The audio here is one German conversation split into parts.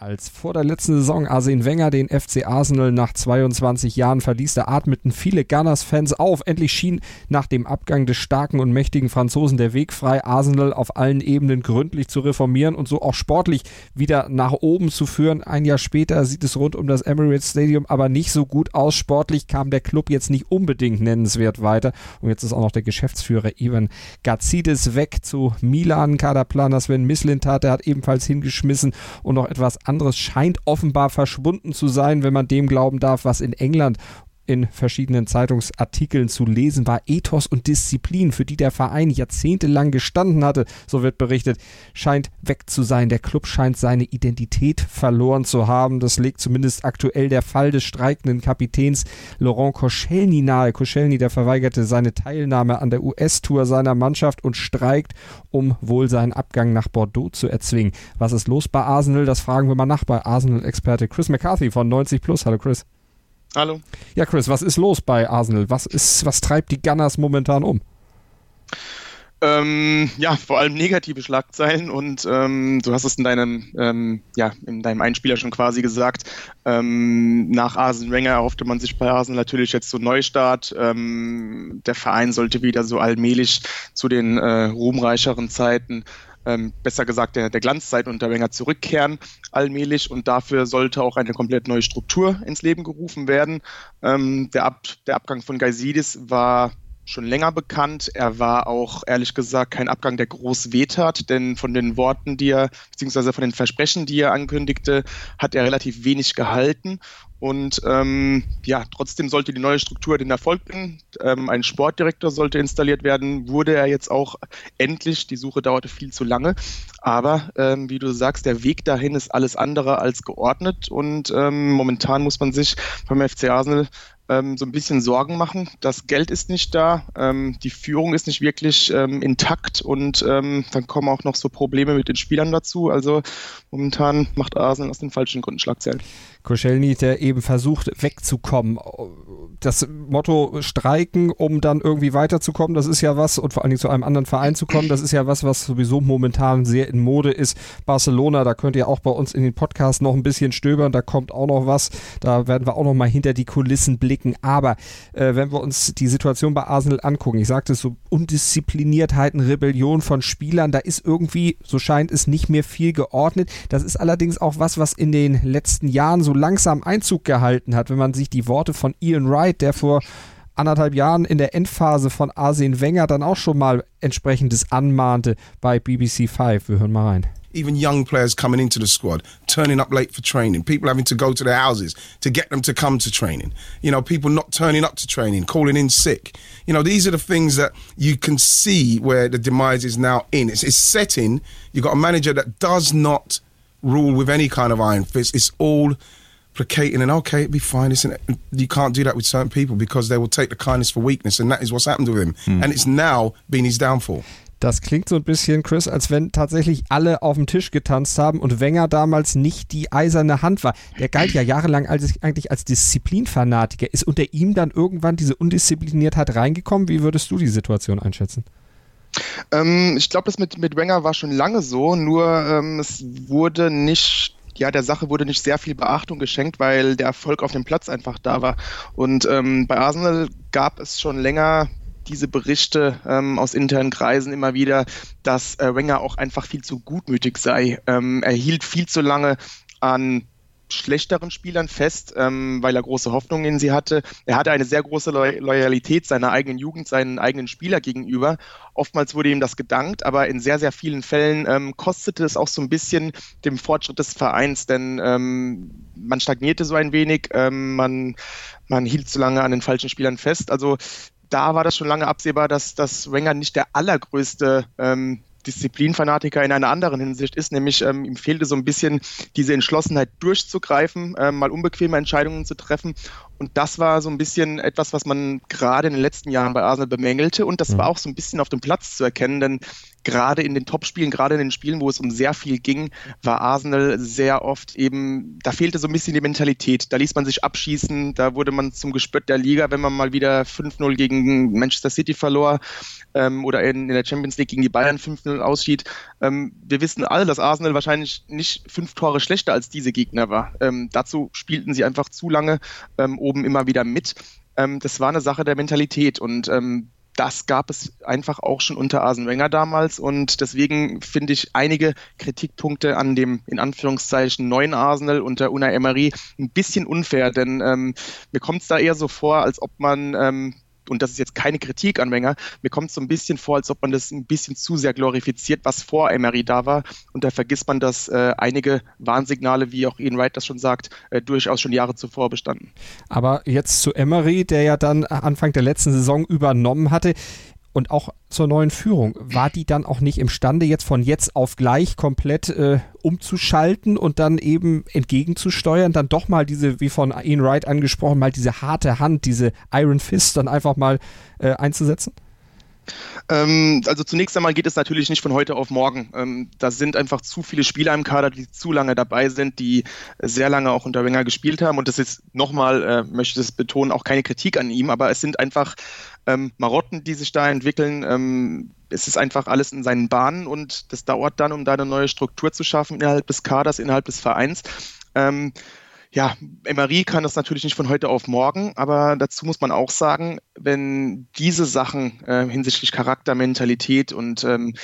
Als vor der letzten Saison Arsene Wenger den FC Arsenal nach 22 Jahren verließ, da atmeten viele Gunners-Fans auf. Endlich schien nach dem Abgang des starken und mächtigen Franzosen der Weg frei, Arsenal auf allen Ebenen gründlich zu reformieren und so auch sportlich wieder nach oben zu führen. Ein Jahr später sieht es rund um das Emirates Stadium aber nicht so gut aus. Sportlich kam der Club jetzt nicht unbedingt nennenswert weiter. Und jetzt ist auch noch der Geschäftsführer Ivan Gazidis weg zu Milan. Kaderplaner Sven Mislintat, der hat ebenfalls hingeschmissen und noch etwas anderes scheint offenbar verschwunden zu sein, wenn man dem glauben darf, was in England in verschiedenen Zeitungsartikeln zu lesen war. Ethos und Disziplin, für die der Verein jahrzehntelang gestanden hatte, so wird berichtet, scheint weg zu sein. Der Club scheint seine Identität verloren zu haben. Das legt zumindest aktuell der Fall des streikenden Kapitäns Laurent Koscielny nahe. Koscielny, der verweigerte seine Teilnahme an der US-Tour seiner Mannschaft und streikt, um wohl seinen Abgang nach Bordeaux zu erzwingen. Was ist los bei Arsenal? Das fragen wir mal nach bei Arsenal-Experte Chris McCarthy von 90 Plus. Hallo Chris. Hallo. Ja, Chris, was ist los bei Arsenal? Was ist, was treibt die Gunners momentan um? Ähm, ja, vor allem negative Schlagzeilen und ähm, du hast es in deinem, ähm, ja, in deinem Einspieler schon quasi gesagt. Ähm, nach Arsene Wenger erhoffte man sich bei Arsenal natürlich jetzt so Neustart. Ähm, der Verein sollte wieder so allmählich zu den äh, ruhmreicheren Zeiten ähm, besser gesagt der, der Glanzzeit unter Wenger zurückkehren, allmählich. Und dafür sollte auch eine komplett neue Struktur ins Leben gerufen werden. Ähm, der, Ab, der Abgang von Gaisidis war schon länger bekannt. Er war auch, ehrlich gesagt, kein Abgang, der groß wehtat, denn von den Worten, die er, beziehungsweise von den Versprechen, die er ankündigte, hat er relativ wenig gehalten. Und ähm, ja, trotzdem sollte die neue Struktur den Erfolg bringen. Ähm, ein Sportdirektor sollte installiert werden, wurde er jetzt auch endlich. Die Suche dauerte viel zu lange. Aber ähm, wie du sagst, der Weg dahin ist alles andere als geordnet. Und ähm, momentan muss man sich beim FC Arsenal ähm, so ein bisschen Sorgen machen. Das Geld ist nicht da, ähm, die Führung ist nicht wirklich ähm, intakt und ähm, dann kommen auch noch so Probleme mit den Spielern dazu. Also momentan macht Arsenal aus den falschen Gründen Schlagzeilen. Koscielny, der eben versucht wegzukommen. Das Motto streiken, um dann irgendwie weiterzukommen, das ist ja was, und vor allen Dingen zu einem anderen Verein zu kommen, das ist ja was, was sowieso momentan sehr in Mode ist. Barcelona, da könnt ihr auch bei uns in den Podcast noch ein bisschen stöbern, da kommt auch noch was, da werden wir auch noch mal hinter die Kulissen blicken. Aber äh, wenn wir uns die Situation bei Arsenal angucken, ich sagte es so, Undiszipliniertheiten, Rebellion von Spielern, da ist irgendwie, so scheint es, nicht mehr viel geordnet. Das ist allerdings auch was, was in den letzten Jahren so so langsam Einzug gehalten hat, wenn man sich die Worte von Ian Wright, der vor anderthalb Jahren in der Endphase von Arsene Wenger dann auch schon mal entsprechendes anmahnte bei BBC 5. Wir hören mal rein. Even young players coming into the squad, turning up late for training, people having to go to their houses to get them to come to training, you know, people not turning up to training, calling in sick. You know, these are the things that you can see where the demise is now in. It's, it's setting, you've got a manager that does not rule with any kind of iron fist. It's all placating and okay, it'd be fine. You can't do that with certain people because they will take the kindness for weakness, and that is what's happened with him. Mm. And it's now been his downfall. Das klingt so ein bisschen, Chris, als wenn tatsächlich alle auf dem Tisch getanzt haben und Wenger damals nicht die eiserne Hand war. Der galt ja jahrelang als, eigentlich als Disziplinfanatiker. Ist unter ihm dann irgendwann diese Undiszipliniertheit reingekommen? Wie würdest du die Situation einschätzen? Ähm, ich glaube, das mit, mit Wenger war schon lange so, nur ähm, es wurde nicht ja, der Sache wurde nicht sehr viel Beachtung geschenkt, weil der Erfolg auf dem Platz einfach da war. Und ähm, bei Arsenal gab es schon länger diese Berichte ähm, aus internen Kreisen immer wieder, dass äh, Wenger auch einfach viel zu gutmütig sei. Ähm, er hielt viel zu lange an schlechteren Spielern fest, ähm, weil er große Hoffnungen in sie hatte. Er hatte eine sehr große Loyalität seiner eigenen Jugend, seinen eigenen Spieler gegenüber. Oftmals wurde ihm das gedankt, aber in sehr, sehr vielen Fällen ähm, kostete es auch so ein bisschen dem Fortschritt des Vereins, denn ähm, man stagnierte so ein wenig, ähm, man, man hielt zu lange an den falschen Spielern fest. Also da war das schon lange absehbar, dass, dass Wenger nicht der allergrößte ähm, Disziplinfanatiker in einer anderen Hinsicht ist, nämlich ähm, ihm fehlte so ein bisschen diese Entschlossenheit durchzugreifen, ähm, mal unbequeme Entscheidungen zu treffen Und das war so ein bisschen etwas, was man gerade in den letzten Jahren bei Arsenal bemängelte. Und das mhm. war auch so ein bisschen auf dem Platz zu erkennen, denn gerade in den Topspielen, gerade in den Spielen, wo es um sehr viel ging, war Arsenal sehr oft eben, da fehlte so ein bisschen die Mentalität. Da ließ man sich abschießen, da wurde man zum Gespött der Liga, wenn man mal wieder 5-0 gegen Manchester City verlor ähm, oder in, in, der Champions League gegen die Bayern 5-0 ausschied. Ähm, wir wissen alle, dass Arsenal wahrscheinlich nicht fünf Tore schlechter als diese Gegner war. Ähm, dazu spielten sie einfach zu lange ähm, oben immer wieder mit. Ähm, das war eine Sache der Mentalität und ähm, das gab es einfach auch schon unter Arsene Wenger damals und deswegen finde ich einige Kritikpunkte an dem in Anführungszeichen neuen Arsenal unter Unai Emery ein bisschen unfair, denn ähm, mir kommt es da eher so vor, als ob man ähm, und das ist jetzt keine Kritik an Wenger, mir kommt es so ein bisschen vor, als ob man das ein bisschen zu sehr glorifiziert, was vor Emery da war. Und da vergisst man, dass äh, einige Warnsignale, wie auch Ian Wright das schon sagt, äh, durchaus schon Jahre zuvor bestanden. Aber jetzt zu Emery, der ja dann Anfang der letzten Saison übernommen hatte und auch zur neuen Führung, war die dann auch nicht imstande, jetzt von jetzt auf gleich komplett äh, umzuschalten und dann eben entgegenzusteuern, dann doch mal diese, wie von Ian Wright angesprochen, mal diese harte Hand, diese Iron Fist dann einfach mal äh, einzusetzen? Ähm, also zunächst einmal geht es natürlich nicht von heute auf morgen. Ähm, da sind einfach zu viele Spieler im Kader, die zu lange dabei sind, die sehr lange auch unter Wenger gespielt haben. Und das ist nochmal, äh, möchte ich das betonen, auch keine Kritik an ihm, aber es sind einfach ähm, Marotten, die sich da entwickeln. Es ist einfach alles in seinen Bahnen und das dauert dann, um da eine neue Struktur zu schaffen innerhalb des Kaders, innerhalb des Vereins. Ja, Emery kann das natürlich nicht von heute auf morgen, aber dazu muss man auch sagen, wenn diese Sachen äh, hinsichtlich Charakter, Mentalität und ähm,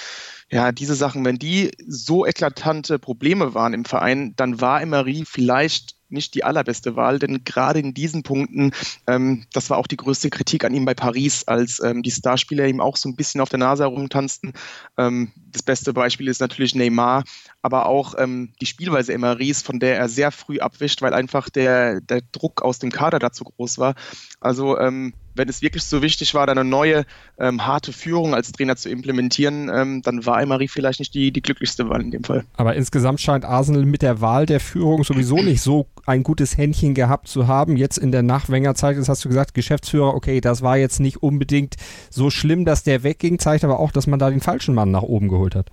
ja, diese Sachen, wenn die so eklatante Probleme waren im Verein, dann war Emery vielleicht nicht die allerbeste Wahl, denn gerade in diesen Punkten, ähm, das war auch die größte Kritik an ihm bei Paris, als ähm, die Starspieler ihm auch so ein bisschen auf der Nase herumtanzten. Ähm, das beste Beispiel ist natürlich Neymar, aber auch ähm, die Spielweise Emery's, von der er sehr früh abwischt, weil einfach der, der Druck aus dem Kader dazu groß war. Also ähm, wenn es wirklich so wichtig war, eine neue ähm, harte Führung als Trainer zu implementieren, ähm, dann war Emery vielleicht nicht die, die glücklichste Wahl in dem Fall. Aber insgesamt scheint Arsenal mit der Wahl der Führung sowieso nicht so ein gutes Händchen gehabt zu haben. Jetzt in der Nachwängerzeit, das hast du gesagt, Geschäftsführer, okay, das war jetzt nicht unbedingt so schlimm, dass der wegging, zeigt aber auch, dass man da den falschen Mann nach oben geholt hat.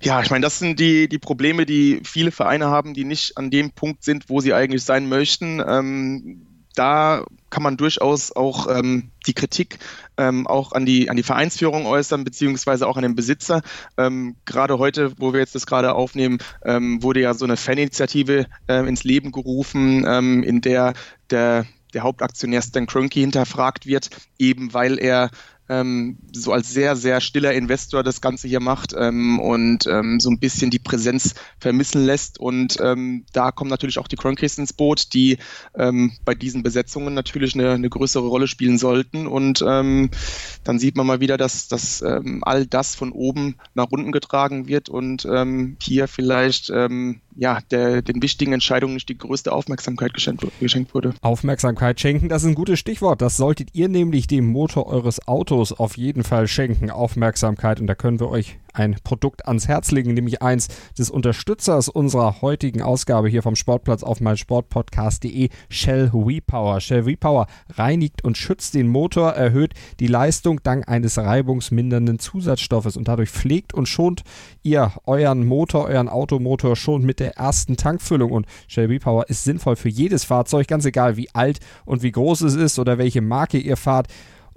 Ja, ich meine, das sind die, die Probleme, die viele Vereine haben, die nicht an dem Punkt sind, wo sie eigentlich sein möchten. Ähm, da kann man durchaus auch ähm, die Kritik ähm, auch an die, an die Vereinsführung äußern, beziehungsweise auch an den Besitzer. Ähm, gerade heute, wo wir jetzt das gerade aufnehmen, ähm, wurde ja so eine Faninitiative ähm, ins Leben gerufen, ähm, in der der, der Hauptaktionär Stan Kroenke hinterfragt wird, eben weil er ähm, so als sehr, sehr stiller Investor das Ganze hier macht ähm, und ähm, so ein bisschen die Präsenz vermissen lässt. Und ähm, da kommen natürlich auch die Cronkis ins Boot, die ähm, bei diesen Besetzungen natürlich eine, eine größere Rolle spielen sollten. Und ähm, dann sieht man mal wieder, dass, dass all das von oben nach unten getragen wird und hier vielleicht ja, der, den wichtigen Entscheidungen nicht die größte Aufmerksamkeit geschenkt, geschenkt wurde. Aufmerksamkeit schenken, das ist ein gutes Stichwort. Das solltet ihr nämlich dem Motor eures Autos auf jeden Fall schenken. Aufmerksamkeit und da können wir euch ein Produkt ans Herz legen, nämlich eins des Unterstützers unserer heutigen Ausgabe hier vom Sportplatz auf meinsportpodcast.de, Shell WePower. Shell WePower reinigt und schützt den Motor, erhöht die Leistung dank eines reibungsmindernden Zusatzstoffes und dadurch pflegt und schont ihr euren Motor, euren Automotor schon mit der ersten Tankfüllung und Shell WePower ist sinnvoll für jedes Fahrzeug, ganz egal wie alt und wie groß es ist oder welche Marke ihr fahrt.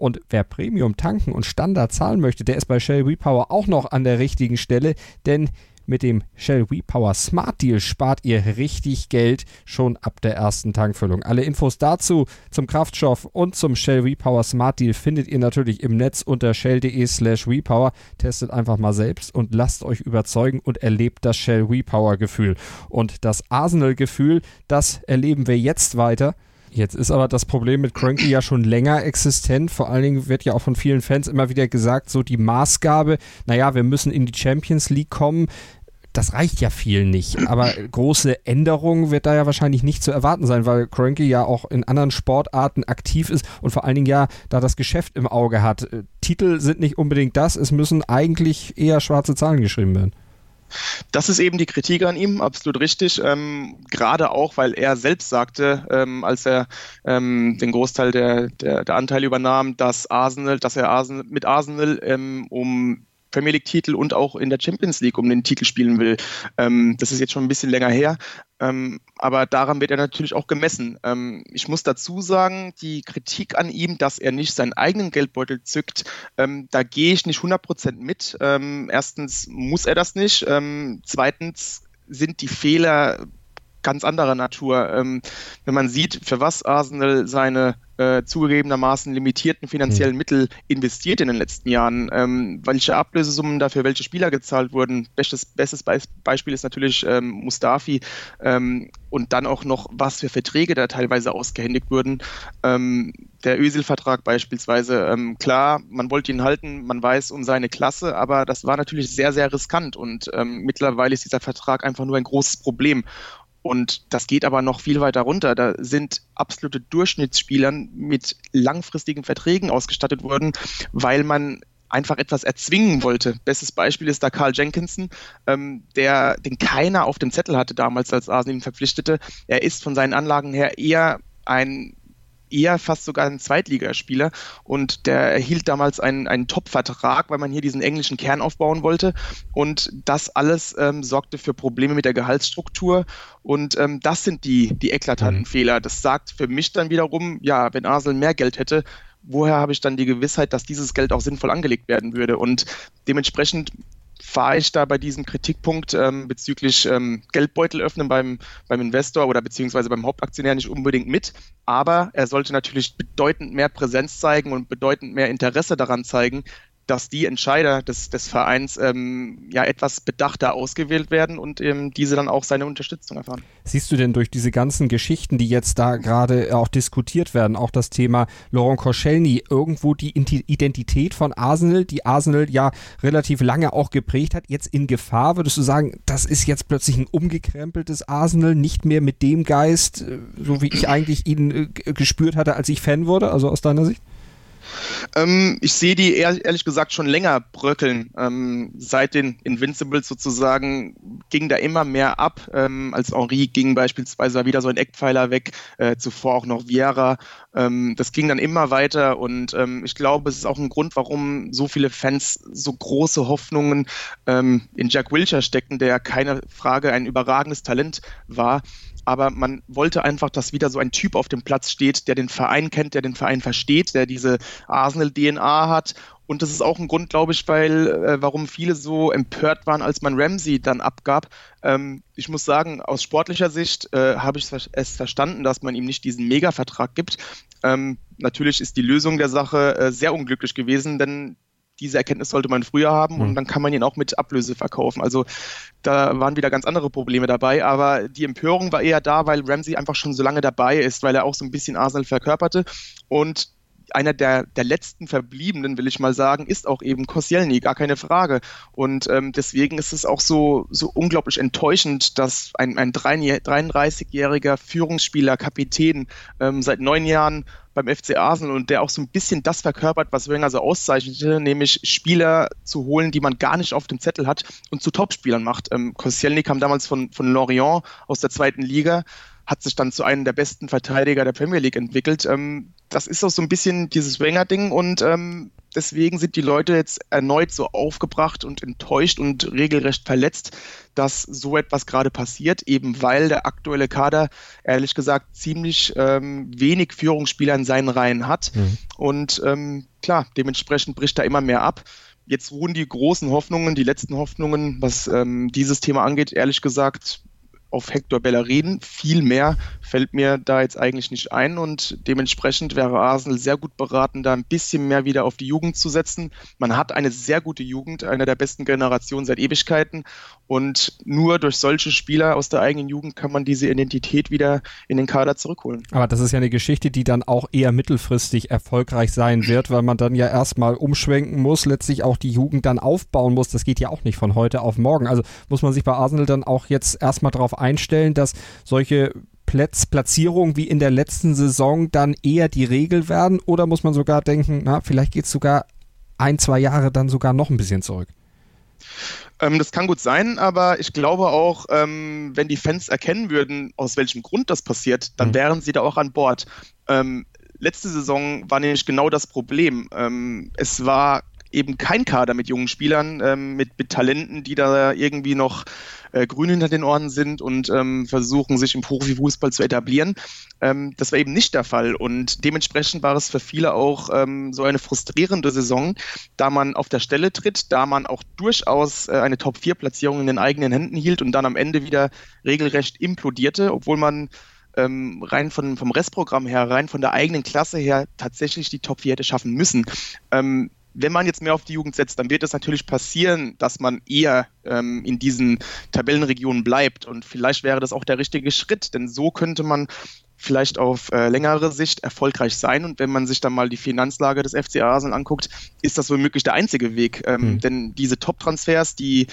Und wer Premium tanken und Standard zahlen möchte, der ist bei Shell WePower auch noch an der richtigen Stelle, denn mit dem Shell WePower Smart Deal spart ihr richtig Geld schon ab der ersten Tankfüllung. Alle Infos dazu zum Kraftstoff und zum Shell WePower Smart Deal findet ihr natürlich im Netz unter shell.de slash WePower. Testet einfach mal selbst und lasst euch überzeugen und erlebt das Shell WePower Gefühl. Und das Arsenal Gefühl, das erleben wir jetzt weiter. Jetzt ist aber das Problem mit Cranky ja schon länger existent. Vor allen Dingen wird ja auch von vielen Fans immer wieder gesagt, so die Maßgabe, naja, wir müssen in die Champions League kommen. Das reicht ja viel nicht. Aber große Änderungen wird da ja wahrscheinlich nicht zu erwarten sein, weil Cranky ja auch in anderen Sportarten aktiv ist und vor allen Dingen ja da das Geschäft im Auge hat. Titel sind nicht unbedingt das. Es müssen eigentlich eher schwarze Zahlen geschrieben werden. Das ist eben die Kritik an ihm, absolut richtig. Ähm, gerade auch, weil er selbst sagte, ähm, als er ähm, den Großteil der, der, der Anteile übernahm, dass Arsenal, dass er Arsenal, mit Arsenal ähm, um Premier League-Titel und auch in der Champions League um den Titel spielen will. Ähm, das ist jetzt schon ein bisschen länger her, ähm, aber daran wird er natürlich auch gemessen. Ähm, ich muss dazu sagen, die Kritik an ihm, dass er nicht seinen eigenen Geldbeutel zückt, ähm, da gehe ich nicht 100% mit. Ähm, erstens muss er das nicht. Ähm, zweitens sind die Fehler ganz anderer Natur. Ähm, wenn man sieht, für was Arsenal seine äh, zugegebenermaßen limitierten finanziellen mhm. Mittel investiert in den letzten Jahren, ähm, welche Ablösesummen dafür welche Spieler gezahlt wurden. Bestes, bestes Be Beispiel ist natürlich ähm, Mustafi ähm, und dann auch noch, was für Verträge da teilweise ausgehändigt wurden. Ähm, der Ösil-Vertrag beispielsweise, ähm, klar, man wollte ihn halten, man weiß um seine Klasse, aber das war natürlich sehr, sehr riskant und mittlerweile ist dieser Vertrag einfach nur ein großes Problem. Und das geht aber noch viel weiter runter. Da sind absolute Durchschnittsspieler mit langfristigen Verträgen ausgestattet worden, weil man einfach etwas erzwingen wollte. Bestes Beispiel ist da Carl Jenkinson, ähm, der, den keiner auf dem Zettel hatte damals, als Arsenal ihn verpflichtete. Er ist von seinen Anlagen her eher ein eher fast sogar ein Zweitligaspieler und der erhielt damals einen, einen Top-Vertrag, weil man hier diesen englischen Kern aufbauen wollte und das alles ähm, sorgte für Probleme mit der Gehaltsstruktur und ähm, das sind die, die eklatanten mhm. Fehler. Das sagt für mich dann wiederum, ja, wenn Arsenal mehr Geld hätte, woher habe ich dann die Gewissheit, dass dieses Geld auch sinnvoll angelegt werden würde? Und dementsprechend fahre ich da bei diesem Kritikpunkt ähm, bezüglich ähm, Geldbeutel öffnen beim, beim Investor oder beziehungsweise beim Hauptaktionär nicht unbedingt mit. Aber er sollte natürlich bedeutend mehr Präsenz zeigen und bedeutend mehr Interesse daran zeigen, dass die Entscheider des, des Vereins ähm, ja etwas bedachter ausgewählt werden und ähm, diese dann auch seine Unterstützung erfahren. Siehst du denn durch diese ganzen Geschichten, die jetzt da gerade auch diskutiert werden, auch das Thema Laurent Koscielny, irgendwo die Identität von Arsenal, die Arsenal ja relativ lange auch geprägt hat, jetzt in Gefahr? Würdest du sagen, das ist jetzt plötzlich ein umgekrempeltes Arsenal, nicht mehr mit dem Geist, äh, so wie ich eigentlich ihn äh, gespürt hatte, als ich Fan wurde, also aus deiner Sicht? Ähm, ich sehe die ehr, ehrlich gesagt schon länger bröckeln. Ähm, seit den Invincibles sozusagen ging da immer mehr ab. Ähm, als Henri ging beispielsweise wieder so ein Eckpfeiler weg, äh, zuvor auch noch Vieira. Ähm, das ging dann immer weiter und ähm, ich glaube, es ist auch ein Grund, warum so viele Fans so große Hoffnungen ähm, in Jack Wilshere stecken, der keine Frage ein überragendes Talent war aber man wollte einfach, dass wieder so ein Typ auf dem Platz steht, der den Verein kennt, der den Verein versteht, der diese Arsenal-DNA hat. Und das ist auch ein Grund, glaube ich, weil, äh, warum viele so empört waren, als man Ramsey dann abgab. Ähm, ich muss sagen, aus sportlicher Sicht äh, habe ich es verstanden, dass man ihm nicht diesen Mega-Vertrag gibt. Ähm, natürlich ist die Lösung der Sache äh, sehr unglücklich gewesen, denn diese Erkenntnis sollte man früher haben und hm. dann kann man ihn auch mit Ablöse verkaufen. Also da waren wieder ganz andere Probleme dabei, aber die Empörung war eher da, weil Ramsey einfach schon so lange dabei ist, weil er auch so ein bisschen Arsenal verkörperte und einer der, der letzten Verbliebenen, will ich mal sagen, ist auch eben Koscielny, gar keine Frage. Und ähm, deswegen ist es auch so, so unglaublich enttäuschend, dass ein, ein 33-jähriger Führungsspieler, Kapitän, ähm, seit neun Jahren beim FC Arsenal und der auch so ein bisschen das verkörpert, was Wenger so auszeichnete, nämlich Spieler zu holen, die man gar nicht auf dem Zettel hat und zu Topspielern macht. Ähm, Koscielny kam damals von, von Lorient aus der zweiten Liga, hat sich dann zu einem der besten Verteidiger der Premier League entwickelt. Ähm, das ist auch so ein bisschen dieses Wenger-Ding und ähm, deswegen sind die Leute jetzt erneut so aufgebracht und enttäuscht und regelrecht verletzt, dass so etwas gerade passiert, eben weil der aktuelle Kader ehrlich gesagt ziemlich ähm, wenig Führungsspieler in seinen Reihen hat. Mhm. Und ähm, klar, dementsprechend bricht da immer mehr ab. Jetzt ruhen die großen Hoffnungen, die letzten Hoffnungen, was ähm, dieses Thema angeht, ehrlich gesagt auf Hector Bellerin. Viel mehr fällt mir da jetzt eigentlich nicht ein und dementsprechend wäre Arsenal sehr gut beraten, da ein bisschen mehr wieder auf die Jugend zu setzen. Man hat eine sehr gute Jugend, eine der besten Generationen seit Ewigkeiten und nur durch solche Spieler aus der eigenen Jugend kann man diese Identität wieder in den Kader zurückholen. Aber das ist ja eine Geschichte, die dann auch eher mittelfristig erfolgreich sein wird, weil man dann ja erstmal umschwenken muss, letztlich auch die Jugend dann aufbauen muss. Das geht ja auch nicht von heute auf morgen. Also muss man sich bei Arsenal dann auch jetzt erstmal darauf einstellen, dass solche Platz, Platzierungen wie in der letzten Saison dann eher die Regel werden? Oder muss man sogar denken, na, vielleicht geht es sogar ein, zwei Jahre dann sogar noch ein bisschen zurück? Ähm, das kann gut sein, aber ich glaube auch, ähm, wenn die Fans erkennen würden, aus welchem Grund das passiert, dann mhm. wären sie da auch an Bord. Ähm, letzte Saison war nämlich genau das Problem. Es war eben kein Kader mit jungen Spielern, ähm, mit, mit Talenten, die da irgendwie noch äh, grün hinter den Ohren sind und ähm, versuchen, sich im Profifußball zu etablieren. Ähm, das war eben nicht der Fall und dementsprechend war es für viele auch ähm, so eine frustrierende Saison, da man auf der Stelle tritt, da man auch durchaus äh, eine Top-4-Platzierung in den eigenen Händen hielt und dann am Ende wieder regelrecht implodierte, obwohl man ähm, rein von, vom Restprogramm her, rein von der eigenen Klasse her tatsächlich die Top 4 hätte schaffen müssen. Ähm, wenn man jetzt mehr auf die Jugend setzt, dann wird es natürlich passieren, dass man eher ähm, in diesen Tabellenregionen bleibt. Und vielleicht wäre das auch der richtige Schritt, denn so könnte man vielleicht auf äh, längere Sicht erfolgreich sein. Und wenn man sich dann mal die Finanzlage des FC Arsenal anguckt, ist das womöglich der einzige Weg. Ähm, mhm. Denn diese Top-Transfers, die,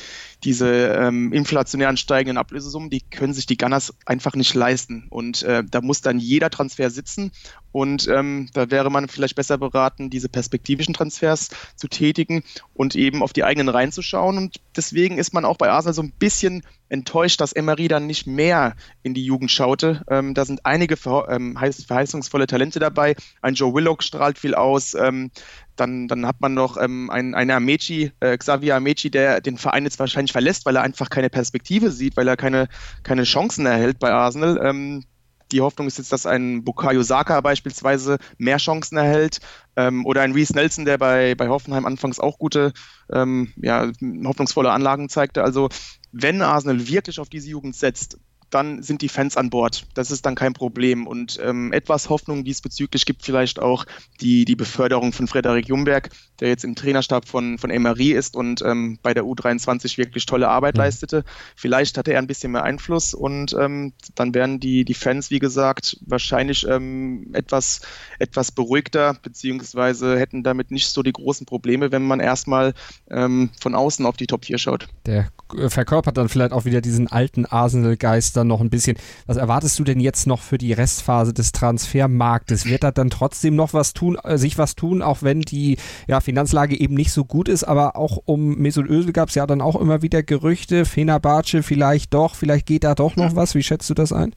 diese ähm, inflationär ansteigenden Ablösesummen, die können sich die Gunners einfach nicht leisten. Und äh, da muss dann jeder Transfer sitzen. Und ähm, da wäre man vielleicht besser beraten, diese perspektivischen Transfers zu tätigen und eben auf die eigenen Reihen zu schauen. Und deswegen ist man auch bei Arsenal so ein bisschen enttäuscht, dass Emery dann nicht mehr in die Jugend schaute. Ähm, da sind einige ähm, verheißungsvolle Talente dabei. Ein Joe Willock strahlt viel aus. Ähm, dann, dann hat man noch ähm, einen, einen Amechi, äh, Xavier Amechi, der den Verein jetzt wahrscheinlich verlässt, weil er einfach keine Perspektive sieht, weil er keine, keine Chancen erhält bei Arsenal. Ähm, die Hoffnung ist jetzt, dass ein Bukayo Saka beispielsweise mehr Chancen erhält ähm, oder ein Reese Nelson, der bei, bei Hoffenheim anfangs auch gute, ähm, ja, hoffnungsvolle Anlagen zeigte. Also wenn Arsenal wirklich auf diese Jugend setzt, dann sind die Fans an Bord. Das ist dann kein Problem. Und ähm, etwas Hoffnung diesbezüglich gibt vielleicht auch die, die Beförderung von Frederik Jumberg, der jetzt im Trainerstab von, von Emery ist und ähm, bei der U23 wirklich tolle Arbeit mhm. leistete. Vielleicht hatte er ein bisschen mehr Einfluss und ähm, dann wären die, die Fans, wie gesagt, wahrscheinlich ähm, etwas, etwas beruhigter, beziehungsweise hätten damit nicht so die großen Probleme, wenn man erstmal ähm, von außen auf die Top 4 schaut. Der verkörpert dann vielleicht auch wieder diesen alten Arsenal-Geist dann noch ein bisschen. Was erwartest du denn jetzt noch für die Restphase des Transfermarktes? Wird da dann trotzdem noch was tun, äh, sich was tun, auch wenn die ja, Finanzlage eben nicht so gut ist, aber auch um Mesut Özil gab es ja dann auch immer wieder Gerüchte, Fenerbahce vielleicht doch, vielleicht geht da doch noch was. Wie schätzt du das ein?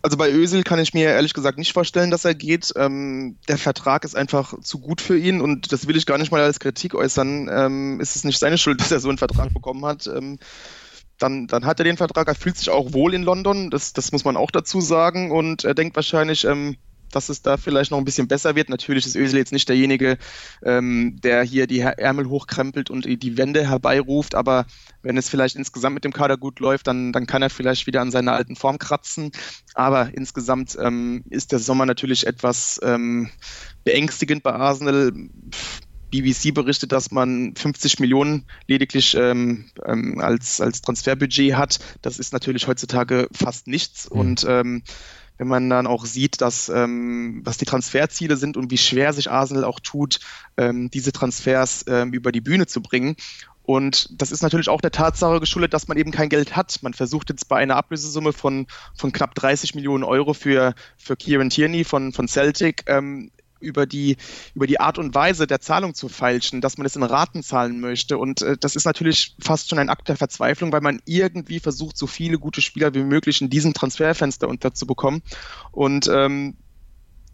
Also bei Ösel kann ich mir ehrlich gesagt nicht vorstellen, dass er geht. Ähm, der Vertrag ist einfach zu gut für ihn und das will ich gar nicht mal als Kritik äußern. Ähm, ist es nicht seine Schuld, dass er so einen Vertrag bekommen hat. Ähm, dann, dann hat er den Vertrag, er fühlt sich auch wohl in London, das, das muss man auch dazu sagen und er denkt wahrscheinlich, ähm, dass es da vielleicht noch ein bisschen besser wird. Natürlich ist Özil jetzt nicht derjenige, ähm, der hier die Ärmel hochkrempelt und die Wände herbeiruft, aber wenn es vielleicht insgesamt mit dem Kader gut läuft, dann, dann kann er vielleicht wieder an seiner alten Form kratzen. Aber insgesamt ähm, ist der Sommer natürlich etwas ähm, beängstigend bei Arsenal. BBC berichtet, dass man 50 Millionen lediglich ähm, ähm, als, als Transferbudget hat. Das ist natürlich heutzutage fast nichts. Mhm. Und ähm, wenn man dann auch sieht, dass ähm, was die Transferziele sind und wie schwer sich Arsenal auch tut, ähm, diese Transfers ähm, über die Bühne zu bringen. Und das ist natürlich auch der Tatsache geschuldet, dass man eben kein Geld hat. Man versucht jetzt bei einer Ablösesumme von, von knapp 30 Millionen Euro für, für Kieran Tierney von, von Celtic ähm, über die, über die Art und Weise der Zahlung zu feilschen, dass man es in Raten zahlen möchte. Und äh, das ist natürlich fast schon ein Akt der Verzweiflung, weil man irgendwie versucht, so viele gute Spieler wie möglich in diesem Transferfenster unterzubekommen. Und ähm,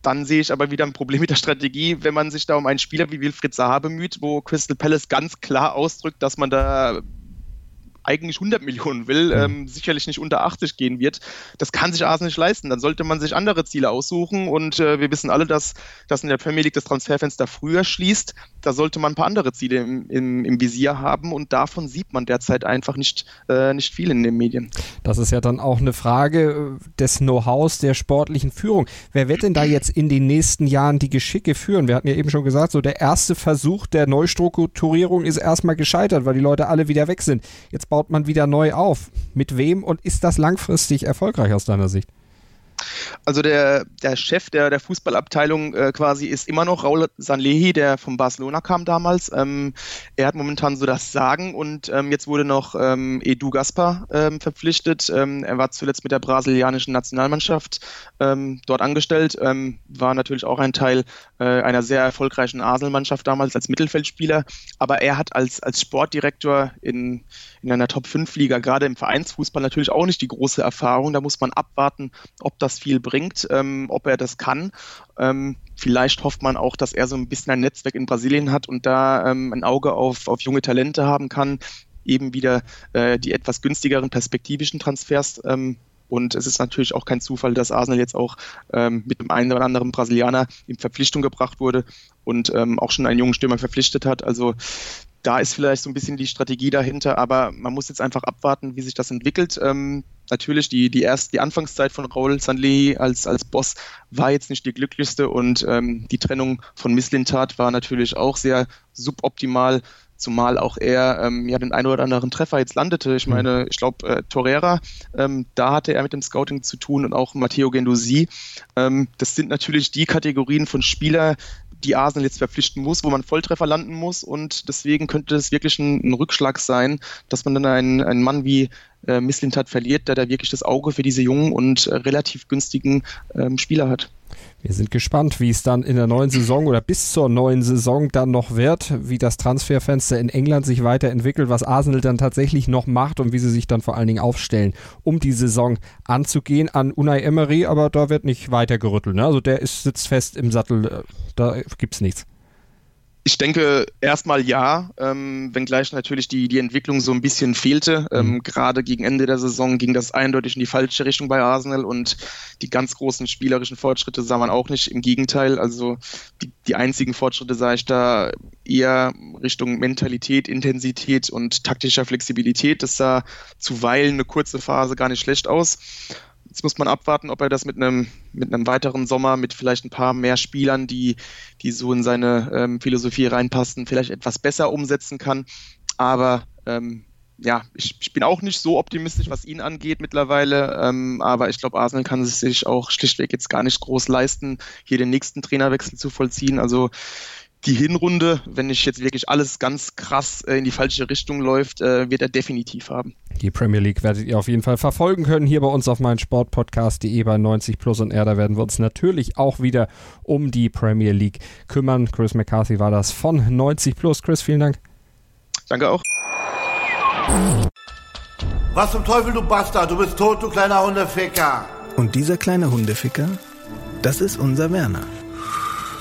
dann sehe ich aber wieder ein Problem mit der Strategie, wenn man sich da um einen Spieler wie Wilfried Zaha bemüht, wo Crystal Palace ganz klar ausdrückt, dass man da eigentlich 100 Millionen will, mhm. ähm, sicherlich nicht unter 80 gehen wird. Das kann sich Arsenal nicht leisten. Dann sollte man sich andere Ziele aussuchen und äh, wir wissen alle, dass, dass in der Premier League das Transferfenster früher schließt. Da sollte man ein paar andere Ziele im, im, im Visier haben und davon sieht man derzeit einfach nicht, äh, nicht viel in den Medien. Das ist ja dann auch eine Frage äh, des Know-hows der sportlichen Führung. Wer wird denn da jetzt in den nächsten Jahren die Geschicke führen? Wir hatten ja eben schon gesagt, so der erste Versuch der Neustrukturierung ist erstmal gescheitert, weil die Leute alle wieder weg sind. Jetzt baut man wieder neu auf. Mit wem und ist das langfristig erfolgreich aus deiner Sicht? Also der, der Chef der, der Fußballabteilung äh, quasi ist immer noch Raul Sanlehi, der von Barcelona kam damals. Ähm, er hat momentan so das Sagen und ähm, jetzt wurde noch ähm, Edu Gaspar ähm, verpflichtet. Ähm, er war zuletzt mit der brasilianischen Nationalmannschaft ähm, dort angestellt, war natürlich auch ein Teil äh, einer sehr erfolgreichen Arsenal-Mannschaft damals als Mittelfeldspieler. Aber er hat als, als Sportdirektor in, in einer Top-5-Liga, gerade im Vereinsfußball, natürlich auch nicht die große Erfahrung. Da muss man abwarten, ob das viel bringt, ähm, ob er das kann. Ähm, vielleicht hofft man auch, dass er so ein bisschen ein Netzwerk in Brasilien hat und da ähm, ein Auge auf, auf junge Talente haben kann, eben wieder äh, die etwas günstigeren perspektivischen Transfers ähm, und es ist natürlich auch kein Zufall, dass Arsenal jetzt auch ähm, mit dem einen oder anderen Brasilianer in Verpflichtung gebracht wurde und ähm, auch schon einen jungen Stürmer verpflichtet hat. Also da ist vielleicht so ein bisschen die Strategie dahinter, aber man muss jetzt einfach abwarten, wie sich das entwickelt. Ähm, natürlich, die, die erste, die Anfangszeit von Raul Sanley als, als Boss war jetzt nicht die glücklichste und ähm, die Trennung von Misslintat war natürlich auch sehr suboptimal, zumal auch er ähm, ja den einen oder anderen Treffer jetzt landete. Ich mhm. meine, ich glaube, äh, Torreira, ähm, da hatte er mit dem Scouting zu tun und auch Matteo Gendosi. Ähm, das sind natürlich die Kategorien von Spieler, die Arsenal jetzt verpflichten muss, wo man Volltreffer landen muss. Und deswegen könnte es wirklich ein, ein Rückschlag sein, dass man dann einen, einen Mann wie äh, Misslintat verliert, der da wirklich das Auge für diese jungen und äh, relativ günstigen ähm, Spieler hat. Wir sind gespannt, wie es dann in der neuen Saison oder bis zur neuen Saison dann noch wird, wie das Transferfenster in England sich weiterentwickelt, was Arsenal dann tatsächlich noch macht und wie sie sich dann vor allen Dingen aufstellen, um die Saison anzugehen an Unai Emery, aber da wird nicht weiter gerüttelt. Ne? Also der ist, sitzt fest im Sattel, äh, da gibt es nichts. Ich denke erstmal ja, ähm, wenngleich natürlich die, die Entwicklung so ein bisschen fehlte. Ähm, mhm. Gerade gegen Ende der Saison ging das eindeutig in die falsche Richtung bei Arsenal und die ganz großen spielerischen Fortschritte sah man auch nicht. Im Gegenteil, also die, die einzigen Fortschritte sah ich da eher Richtung Mentalität, Intensität und taktischer Flexibilität. Das sah zuweilen eine kurze Phase gar nicht schlecht aus. Jetzt muss man abwarten, ob er das mit einem, mit einem weiteren Sommer, mit vielleicht ein paar mehr Spielern, die, die so in seine ähm, Philosophie reinpassen, vielleicht etwas besser umsetzen kann. Aber ähm, ja, ich, ich bin auch nicht so optimistisch, was ihn angeht mittlerweile. Ähm, aber ich glaube, Arsenal kann es sich auch schlichtweg jetzt gar nicht groß leisten, hier den nächsten Trainerwechsel zu vollziehen. Also die Hinrunde, wenn nicht jetzt wirklich alles ganz krass äh, in die falsche Richtung läuft, äh, wird er definitiv haben. Die Premier League werdet ihr auf jeden Fall verfolgen können hier bei uns auf meinem Sportpodcast.de bei 90 Plus und R. Da werden wir uns natürlich auch wieder um die Premier League kümmern. Chris McCarthy war das von 90 Plus. Chris, vielen Dank. Danke auch. Was zum Teufel, du Bastard? Du bist tot, du kleiner Hundeficker. Und dieser kleine Hundeficker, das ist unser Werner.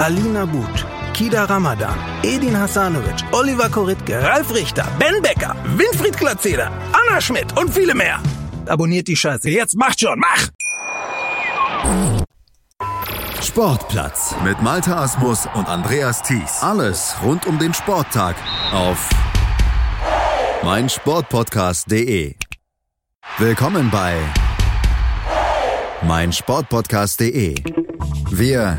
Alina But, Kida Ramadan, Edin Hasanovic, Oliver Koritke, Ralf Richter, Ben Becker, Winfried Glatzeder, Anna Schmidt und viele mehr. Abonniert die Scheiße. Jetzt macht schon, mach! Sportplatz mit Malta Asmus und Andreas Thies. Alles rund um den Sporttag auf meinsportpodcast.de. Willkommen bei meinsportpodcast.de. Wir